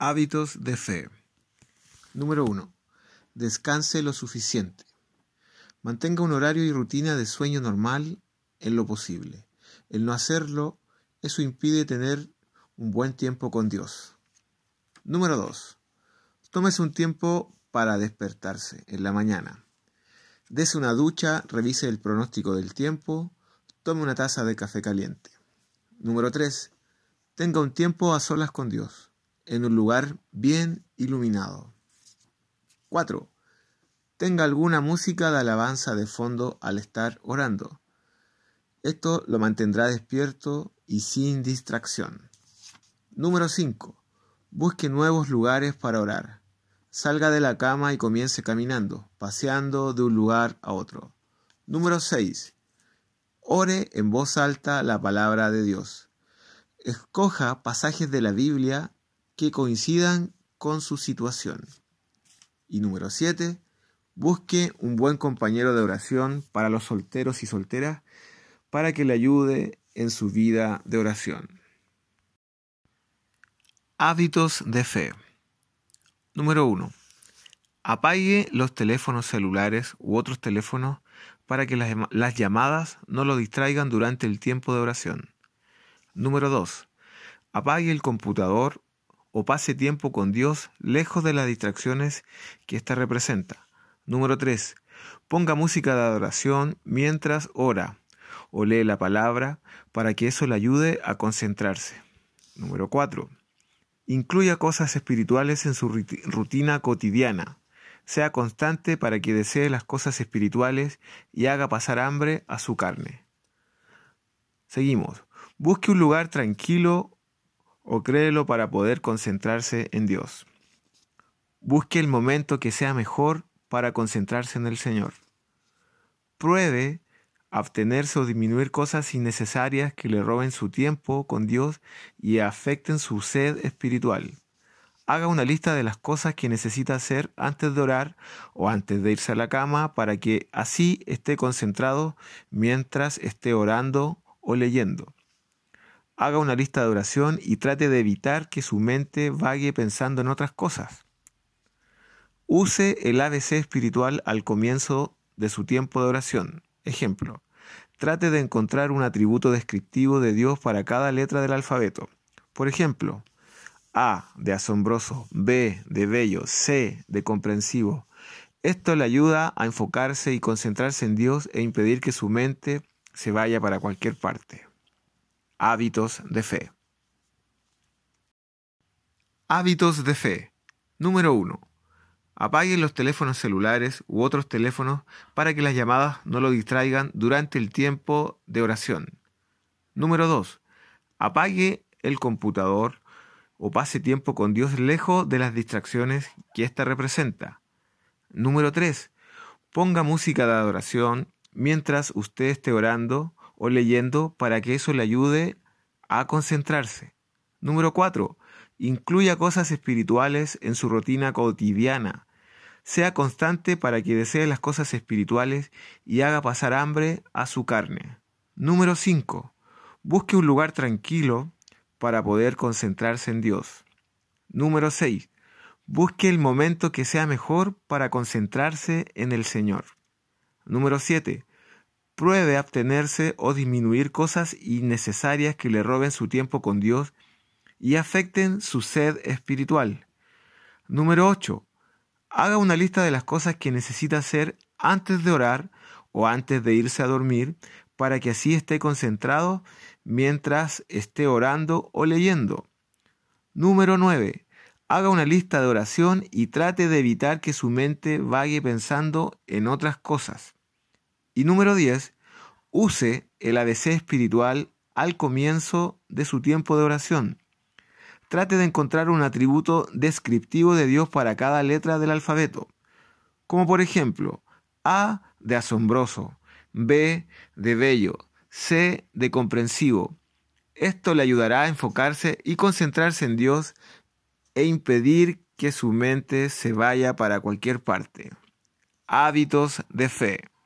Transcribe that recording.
Hábitos de fe. Número 1. Descanse lo suficiente. Mantenga un horario y rutina de sueño normal en lo posible. El no hacerlo, eso impide tener un buen tiempo con Dios. Número 2. Tómese un tiempo para despertarse en la mañana. Dese una ducha, revise el pronóstico del tiempo, tome una taza de café caliente. Número 3. Tenga un tiempo a solas con Dios, en un lugar bien iluminado. 4. Tenga alguna música de alabanza de fondo al estar orando. Esto lo mantendrá despierto y sin distracción. Número 5. Busque nuevos lugares para orar. Salga de la cama y comience caminando, paseando de un lugar a otro. Número 6. Ore en voz alta la palabra de Dios. Escoja pasajes de la Biblia que coincidan con su situación. Y número 7. Busque un buen compañero de oración para los solteros y solteras para que le ayude en su vida de oración. Hábitos de fe. Número 1. Apague los teléfonos celulares u otros teléfonos para que las, las, llamadas no lo distraigan durante el tiempo de oración. Número 2. Apague el computador o pase tiempo con Dios lejos de las distracciones que ésta representa. Número 3. Ponga música de adoración mientras ora o lee la palabra para que eso le ayude a concentrarse. Número 4. Incluya cosas espirituales en su rutina cotidiana sea constante para que desee las cosas espirituales y haga pasar hambre a su carne. Seguimos. Busque un lugar tranquilo o créelo para poder concentrarse en Dios. Busque el momento que sea mejor para concentrarse en el Señor. Pruebe abstenerse o disminuir cosas innecesarias que le roben su tiempo con Dios y afecten su sed espiritual haga una lista de las cosas que necesita hacer antes de orar o antes de irse a la cama para que así esté concentrado mientras esté orando o leyendo. Haga una lista de oración y trate de evitar que su mente vague pensando en otras cosas. Use el ABC espiritual al comienzo de su tiempo de oración. Ejemplo, trate de encontrar un atributo descriptivo de Dios para cada letra del alfabeto. Por ejemplo, a de asombroso, B de bello, C de comprensivo. Esto le ayuda a enfocarse y concentrarse en Dios e impedir que su mente se vaya para cualquier parte. Hábitos de fe. Hábitos de fe. Número 1. Apaguen los teléfonos celulares u otros teléfonos para que las llamadas no lo distraigan durante el tiempo de oración. Número 2. Apague el computador o pase tiempo con Dios lejos de las distracciones que ésta representa. Número 3. Ponga música de adoración mientras usted esté orando o leyendo para que eso le ayude a concentrarse. Número 4. Incluya cosas espirituales en su rutina cotidiana. Sea constante para que desee las cosas espirituales y haga pasar hambre a su carne. Número 5. Busque un lugar tranquilo para poder concentrarse en Dios. Número 6. Busque el momento que sea mejor para concentrarse en el Señor. Número 7. Pruebe abstenerse o disminuir cosas innecesarias que le roben su tiempo con Dios y afecten su sed espiritual. Número 8. Haga una lista de las cosas que necesita hacer antes de orar o antes de irse a dormir para que así esté concentrado mientras esté orando o leyendo. Número 9. Haga una lista de oración y trate de evitar que su mente vague pensando en otras cosas. Y número 10. Use el ABC espiritual al comienzo de su tiempo de oración. Trate de encontrar un atributo descriptivo de Dios para cada letra del alfabeto, como por ejemplo A de asombroso, B de bello, C de comprensivo. Esto le ayudará a enfocarse y concentrarse en Dios e impedir que su mente se vaya para cualquier parte. Hábitos de fe.